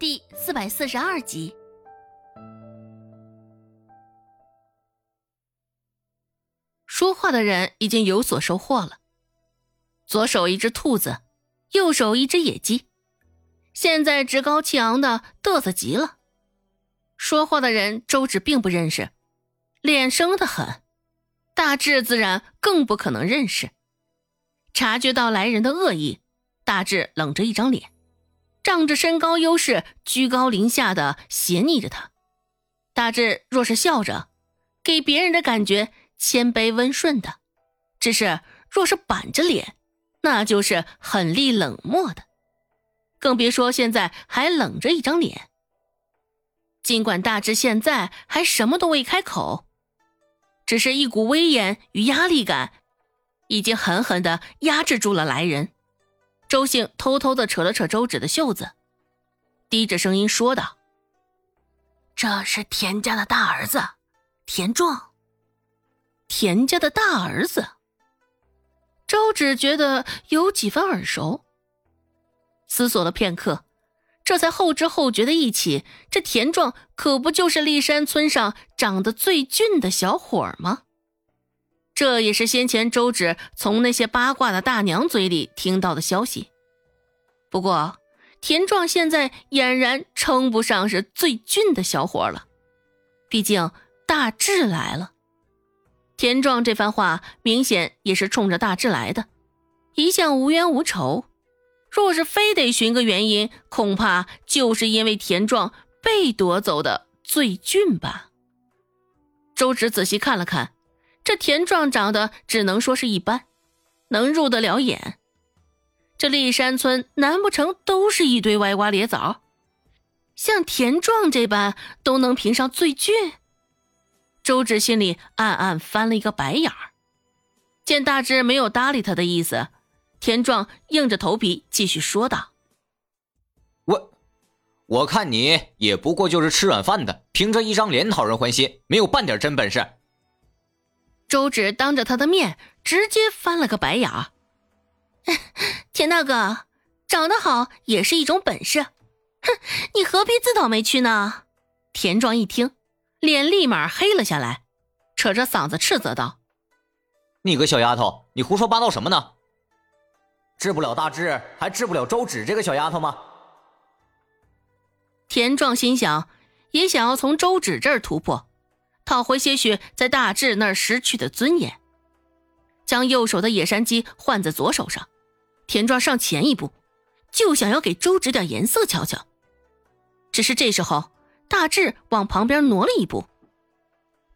第四百四十二集。说话的人已经有所收获了，左手一只兔子，右手一只野鸡，现在趾高气昂的嘚瑟极了。说话的人周芷并不认识，脸生的很，大智自然更不可能认识。察觉到来人的恶意，大智冷着一张脸。仗着身高优势，居高临下的斜睨着他。大志若是笑着，给别人的感觉谦卑温顺的；只是若是板着脸，那就是狠厉冷漠的。更别说现在还冷着一张脸。尽管大志现在还什么都未开口，只是一股威严与压力感，已经狠狠的压制住了来人。周兴偷偷的扯了扯周芷的袖子，低着声音说道：“这是田家的大儿子，田壮。田家的大儿子。”周芷觉得有几分耳熟，思索了片刻，这才后知后觉的忆起，这田壮可不就是立山村上长得最俊的小伙吗？这也是先前周芷从那些八卦的大娘嘴里听到的消息。不过，田壮现在俨然称不上是最俊的小伙了。毕竟大志来了。田壮这番话明显也是冲着大志来的，一向无冤无仇。若是非得寻个原因，恐怕就是因为田壮被夺走的最俊吧。周芷仔细看了看。这田壮长得只能说是一般，能入得了眼。这立山村难不成都是一堆歪瓜裂枣？像田壮这般都能评上最俊？周芷心里暗暗翻了一个白眼儿。见大志没有搭理他的意思，田壮硬着头皮继续说道：“我，我看你也不过就是吃软饭的，凭着一张脸讨人欢心，没有半点真本事。”周芷当着他的面直接翻了个白眼儿。田大哥，长得好也是一种本事，哼，你何必自讨没趣呢？田壮一听，脸立马黑了下来，扯着嗓子斥责道：“你个小丫头，你胡说八道什么呢？治不了大志，还治不了周芷这个小丫头吗？”田壮心想，也想要从周芷这儿突破。讨回些许在大志那儿失去的尊严，将右手的野山鸡换在左手上，田壮上前一步，就想要给周芷点颜色瞧瞧。只是这时候，大志往旁边挪了一步，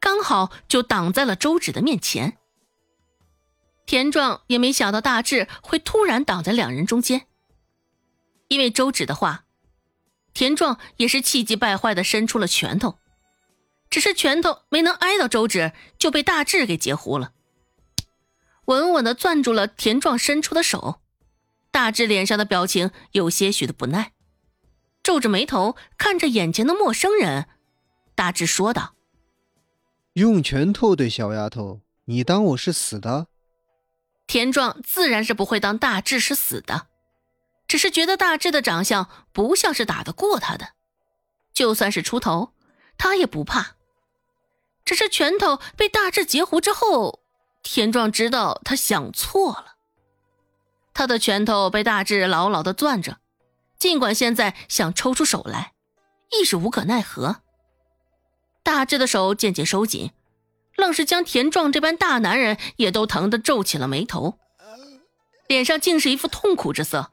刚好就挡在了周芷的面前。田壮也没想到大志会突然挡在两人中间，因为周芷的话，田壮也是气急败坏的伸出了拳头。只是拳头没能挨到周芷，就被大志给截胡了，稳稳的攥住了田壮伸出的手。大志脸上的表情有些许的不耐，皱着眉头看着眼前的陌生人。大志说道：“用拳头对小丫头，你当我是死的？”田壮自然是不会当大志是死的，只是觉得大志的长相不像是打得过他的，就算是出头，他也不怕。只是拳头被大志截胡之后，田壮知道他想错了。他的拳头被大志牢牢的攥着，尽管现在想抽出手来，亦是无可奈何。大志的手渐渐收紧，愣是将田壮这般大男人也都疼得皱起了眉头，脸上竟是一副痛苦之色。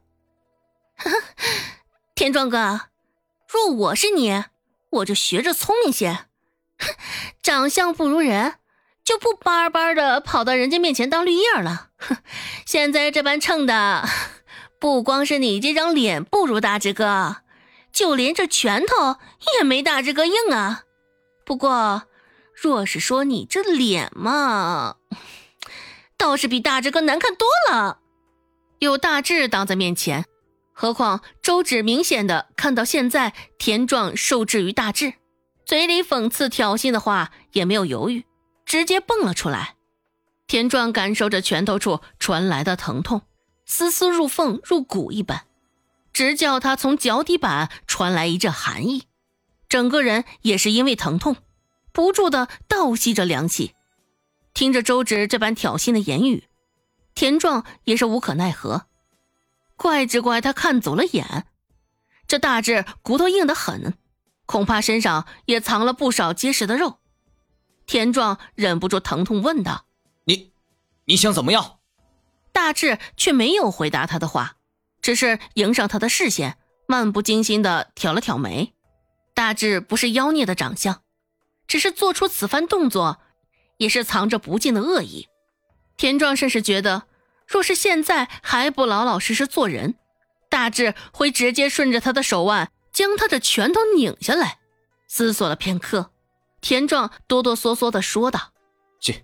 田壮哥，若我是你，我就学着聪明些。长相不如人，就不巴巴的跑到人家面前当绿叶了。哼，现在这般称的，不光是你这张脸不如大志哥，就连这拳头也没大志哥硬啊。不过，若是说你这脸嘛，倒是比大志哥难看多了。有大志挡在面前，何况周芷明显的看到现在田壮受制于大志。嘴里讽刺挑衅的话也没有犹豫，直接蹦了出来。田壮感受着拳头处传来的疼痛，丝丝入缝入骨一般，直叫他从脚底板传来一阵寒意，整个人也是因为疼痛，不住的倒吸着凉气。听着周芷这般挑衅的言语，田壮也是无可奈何。怪只怪他看走了眼，这大志骨头硬得很，恐怕身上也藏了不少结实的肉。田壮忍不住疼痛问道：“你，你想怎么样？”大志却没有回答他的话，只是迎上他的视线，漫不经心的挑了挑眉。大志不是妖孽的长相，只是做出此番动作，也是藏着不尽的恶意。田壮甚是觉得，若是现在还不老老实实做人，大志会直接顺着他的手腕将他的拳头拧下来。思索了片刻，田壮哆哆嗦嗦的说道：“去，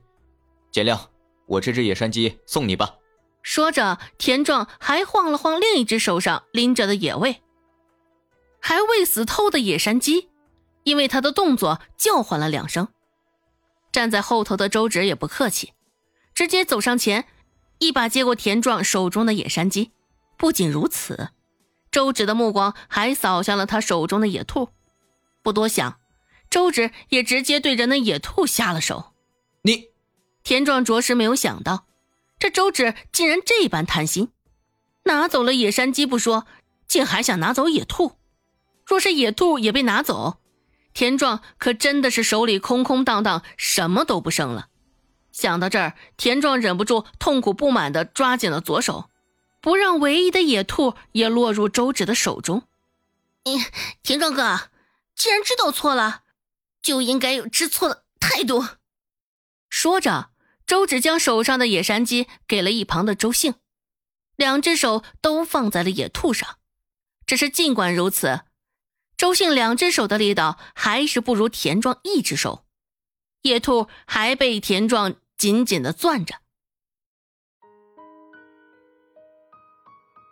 简亮，我这只野山鸡送你吧。”说着，田壮还晃了晃另一只手上拎着的野味，还未死透的野山鸡，因为他的动作叫唤了两声。站在后头的周芷也不客气，直接走上前，一把接过田壮手中的野山鸡。不仅如此，周芷的目光还扫向了他手中的野兔，不多想，周芷也直接对着那野兔下了手。你，田壮着实没有想到。这周芷竟然这般贪心，拿走了野山鸡不说，竟还想拿走野兔。若是野兔也被拿走，田壮可真的是手里空空荡荡，什么都不剩了。想到这儿，田壮忍不住痛苦不满的抓紧了左手，不让唯一的野兔也落入周芷的手中。田壮哥，既然知道错了，就应该有知错的态度。说着。周芷将手上的野山鸡给了一旁的周兴，两只手都放在了野兔上。只是尽管如此，周兴两只手的力道还是不如田壮一只手，野兔还被田壮紧紧的攥着。